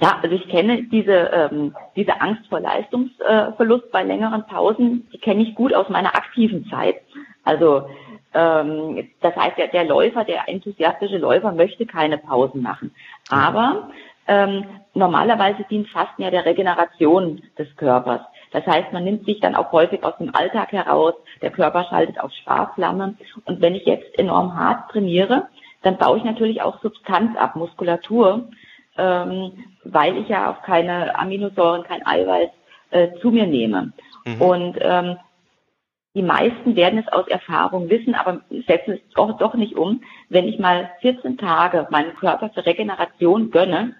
Ja, also ich kenne diese, ähm, diese Angst vor Leistungsverlust bei längeren Pausen, die kenne ich gut aus meiner aktiven Zeit. Also ähm, das heißt, der, der Läufer, der enthusiastische Läufer möchte keine Pausen machen. Aber ähm, normalerweise dient Fasten ja der Regeneration des Körpers. Das heißt, man nimmt sich dann auch häufig aus dem Alltag heraus, der Körper schaltet auf Sparflamme. Und wenn ich jetzt enorm hart trainiere, dann baue ich natürlich auch Substanz ab, Muskulatur, ähm, weil ich ja auch keine Aminosäuren, kein Eiweiß äh, zu mir nehme. Mhm. Und ähm, die meisten werden es aus Erfahrung wissen, aber setzen es doch, doch nicht um. Wenn ich mal 14 Tage meinen Körper für Regeneration gönne,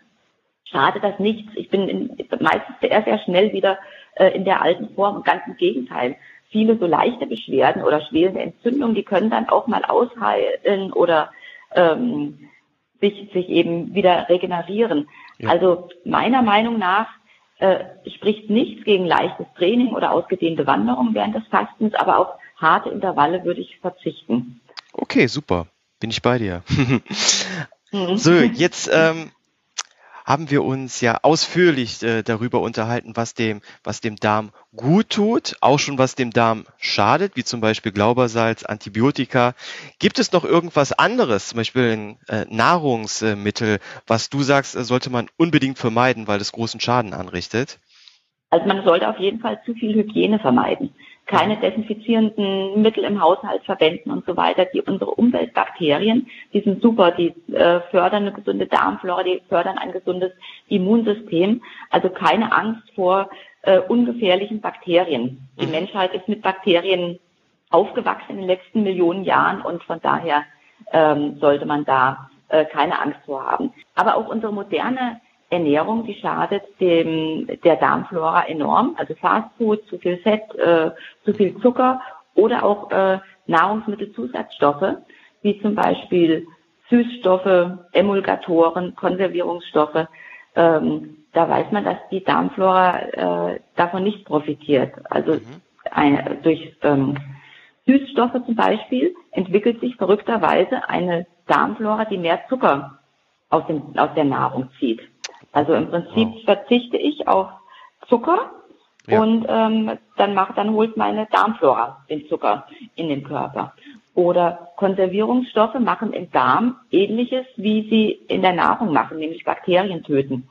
schadet das nichts. Ich bin in, meistens sehr, sehr schnell wieder äh, in der alten Form und ganz im Gegenteil. Viele so leichte Beschwerden oder schwelende Entzündungen, die können dann auch mal ausheilen oder ähm, sich, sich eben wieder regenerieren. Ja. Also meiner Meinung nach äh, spricht nichts gegen leichtes Training oder ausgedehnte Wanderung während des Fastens, aber auf harte Intervalle würde ich verzichten. Okay, super. Bin ich bei dir. (laughs) Mhm. so, jetzt ähm, haben wir uns ja ausführlich äh, darüber unterhalten, was dem, was dem Darm gut tut, auch schon was dem Darm schadet, wie zum Beispiel Glaubersalz, Antibiotika. Gibt es noch irgendwas anderes, zum Beispiel ein äh, Nahrungsmittel, was du sagst, äh, sollte man unbedingt vermeiden, weil es großen Schaden anrichtet? Also man sollte auf jeden Fall zu viel Hygiene vermeiden keine desinfizierenden Mittel im Haushalt verwenden und so weiter. Die unsere Umweltbakterien, die sind super, die äh, fördern eine gesunde Darmflora, die fördern ein gesundes Immunsystem. Also keine Angst vor äh, ungefährlichen Bakterien. Die mhm. Menschheit ist mit Bakterien aufgewachsen in den letzten Millionen Jahren und von daher ähm, sollte man da äh, keine Angst vor haben. Aber auch unsere moderne Ernährung, die schadet dem, der Darmflora enorm. Also Fastfood, zu viel Fett, äh, zu viel Zucker oder auch äh, Nahrungsmittelzusatzstoffe, wie zum Beispiel Süßstoffe, Emulgatoren, Konservierungsstoffe. Ähm, da weiß man, dass die Darmflora äh, davon nicht profitiert. Also mhm. eine, durch ähm, Süßstoffe zum Beispiel entwickelt sich verrückterweise eine Darmflora, die mehr Zucker aus, dem, aus der Nahrung zieht. Also im Prinzip wow. verzichte ich auf Zucker ja. und ähm, dann macht, dann holt meine Darmflora den Zucker in den Körper. Oder Konservierungsstoffe machen im Darm ähnliches, wie sie in der Nahrung machen, nämlich Bakterien töten.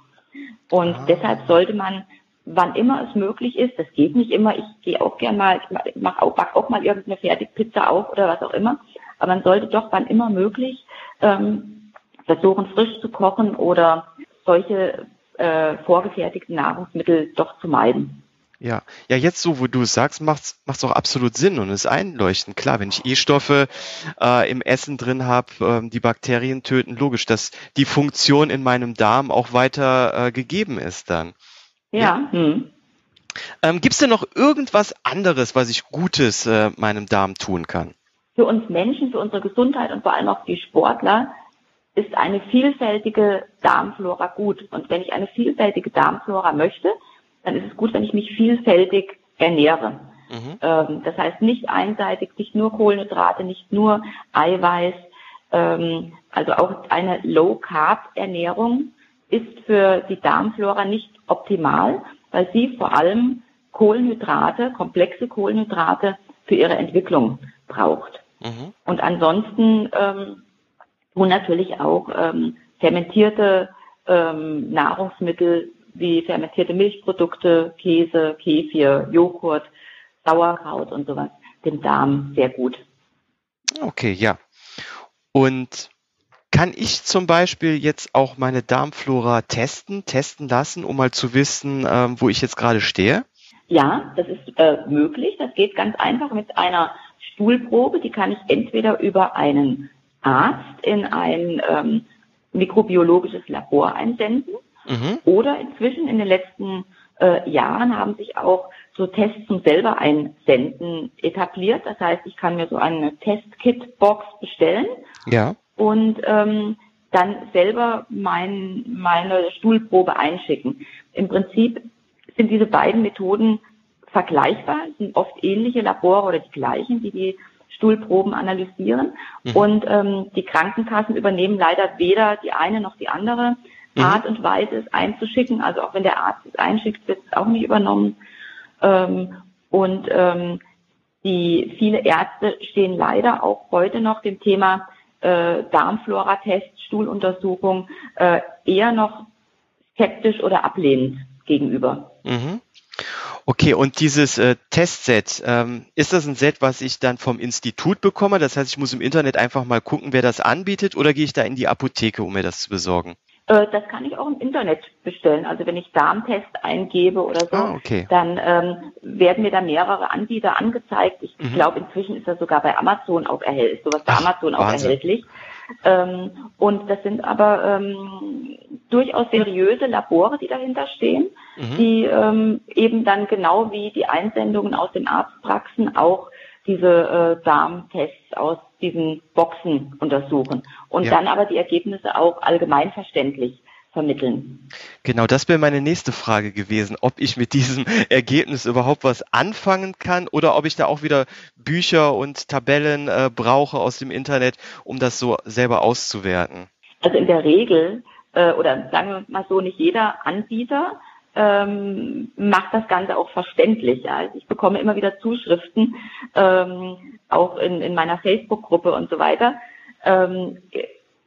Und ah. deshalb sollte man, wann immer es möglich ist, das geht nicht immer, ich gehe auch gern mal, ich mach auch, back auch mal irgendeine Fertigpizza auf oder was auch immer, aber man sollte doch wann immer möglich ähm, versuchen, frisch zu kochen oder solche äh, vorgefertigten Nahrungsmittel doch zu meiden. Ja, ja, jetzt so, wo du es sagst, macht es auch absolut Sinn und ist einleuchtend. Klar, wenn ich E-Stoffe äh, im Essen drin habe, äh, die Bakterien töten, logisch, dass die Funktion in meinem Darm auch weiter äh, gegeben ist dann. Ja. ja. Hm. Ähm, Gibt es denn noch irgendwas anderes, was ich Gutes äh, meinem Darm tun kann? Für uns Menschen, für unsere Gesundheit und vor allem auch die Sportler ist eine vielfältige Darmflora gut. Und wenn ich eine vielfältige Darmflora möchte, dann ist es gut, wenn ich mich vielfältig ernähre. Mhm. Ähm, das heißt nicht einseitig, nicht nur Kohlenhydrate, nicht nur Eiweiß. Ähm, also auch eine Low-Carb-Ernährung ist für die Darmflora nicht optimal, weil sie vor allem Kohlenhydrate, komplexe Kohlenhydrate für ihre Entwicklung braucht. Mhm. Und ansonsten ähm, tun natürlich auch ähm, fermentierte ähm, Nahrungsmittel wie fermentierte Milchprodukte, Käse, Kefir, Joghurt, Sauerkraut und sowas dem Darm sehr gut. Okay, ja. Und kann ich zum Beispiel jetzt auch meine Darmflora testen, testen lassen, um mal zu wissen, ähm, wo ich jetzt gerade stehe? Ja, das ist äh, möglich. Das geht ganz einfach mit einer Stuhlprobe. Die kann ich entweder über einen Arzt in ein ähm, mikrobiologisches Labor einsenden mhm. oder inzwischen in den letzten äh, Jahren haben sich auch so Tests zum selber einsenden etabliert. Das heißt, ich kann mir so eine Testkit-Box bestellen. Ja. Und ähm, dann selber mein, meine Stuhlprobe einschicken. Im Prinzip sind diese beiden Methoden vergleichbar, sind oft ähnliche Labore oder die gleichen, die die Stuhlproben analysieren. Mhm. Und ähm, die Krankenkassen übernehmen leider weder die eine noch die andere mhm. Art und Weise, es einzuschicken. Also auch wenn der Arzt es einschickt, wird es auch nicht übernommen. Ähm, und ähm, die viele Ärzte stehen leider auch heute noch dem Thema äh, Darmflora-Test, Stuhluntersuchung äh, eher noch skeptisch oder ablehnend gegenüber. Mhm. Okay, und dieses äh, Testset, ähm, ist das ein Set, was ich dann vom Institut bekomme? Das heißt, ich muss im Internet einfach mal gucken, wer das anbietet, oder gehe ich da in die Apotheke, um mir das zu besorgen? Äh, das kann ich auch im Internet bestellen. Also wenn ich Darmtest eingebe oder so, ah, okay. dann ähm, werden mir da mehrere Anbieter angezeigt. Ich mhm. glaube, inzwischen ist das sogar bei Amazon auch erhältlich, sowas bei Ach, Amazon auch Wahnsinn. erhältlich. Ähm, und das sind aber ähm, durchaus seriöse Labore, die dahinter stehen, mhm. die ähm, eben dann genau wie die Einsendungen aus den Arztpraxen auch diese äh, Darmtests aus diesen Boxen untersuchen und ja. dann aber die Ergebnisse auch allgemeinverständlich vermitteln. Genau, das wäre meine nächste Frage gewesen, ob ich mit diesem (laughs) Ergebnis überhaupt was anfangen kann oder ob ich da auch wieder Bücher und Tabellen äh, brauche aus dem Internet, um das so selber auszuwerten. Also in der Regel, äh, oder sagen wir mal so, nicht jeder Anbieter ähm, macht das Ganze auch verständlich. Also ich bekomme immer wieder Zuschriften, ähm, auch in, in meiner Facebook-Gruppe und so weiter. Ähm,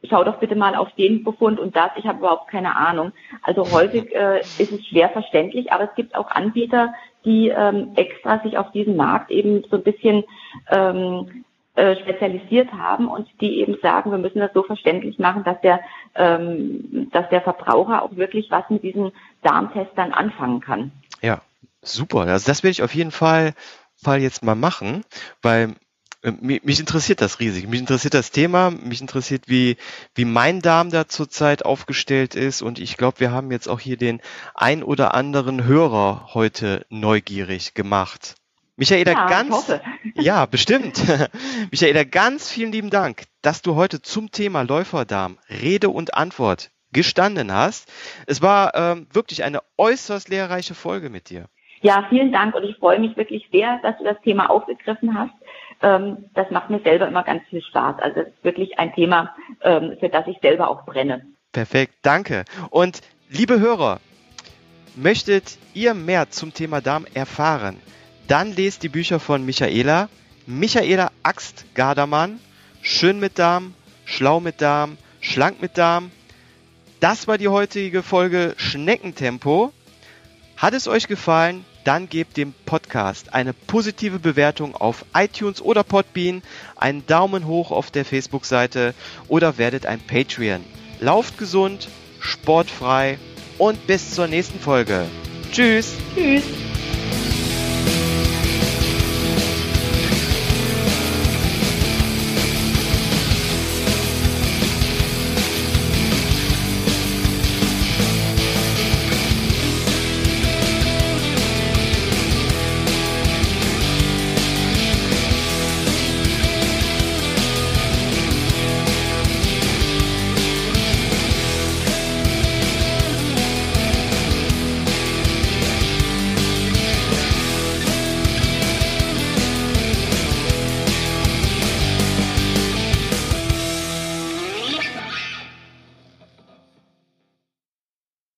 schau doch bitte mal auf den Befund und das, ich habe überhaupt keine Ahnung. Also häufig äh, ist es schwer verständlich, aber es gibt auch Anbieter, die ähm, extra sich auf diesen Markt eben so ein bisschen ähm, äh, spezialisiert haben und die eben sagen, wir müssen das so verständlich machen, dass der, ähm, dass der Verbraucher auch wirklich was mit diesem Darmtest dann anfangen kann. Ja, super. Also das werde ich auf jeden Fall, Fall jetzt mal machen, weil äh, mich interessiert das riesig. Mich interessiert das Thema. Mich interessiert, wie, wie mein Darm da zurzeit aufgestellt ist. Und ich glaube, wir haben jetzt auch hier den ein oder anderen Hörer heute neugierig gemacht. Michaela, ja, ganz, (laughs) ja, bestimmt. (laughs) Michaela, ganz vielen lieben Dank, dass du heute zum Thema Läuferdarm Rede und Antwort gestanden hast. Es war ähm, wirklich eine äußerst lehrreiche Folge mit dir. Ja, vielen Dank und ich freue mich wirklich sehr, dass du das Thema aufgegriffen hast. Ähm, das macht mir selber immer ganz viel Spaß. Also es ist wirklich ein Thema, ähm, für das ich selber auch brenne. Perfekt, danke. Und liebe Hörer, möchtet ihr mehr zum Thema Darm erfahren? Dann lest die Bücher von Michaela. Michaela Axt Gardermann. Schön mit Darm, schlau mit Darm, schlank mit Darm. Das war die heutige Folge Schneckentempo. Hat es euch gefallen? Dann gebt dem Podcast eine positive Bewertung auf iTunes oder Podbean, einen Daumen hoch auf der Facebook-Seite oder werdet ein Patreon. Lauft gesund, sportfrei und bis zur nächsten Folge. Tschüss. Tschüss.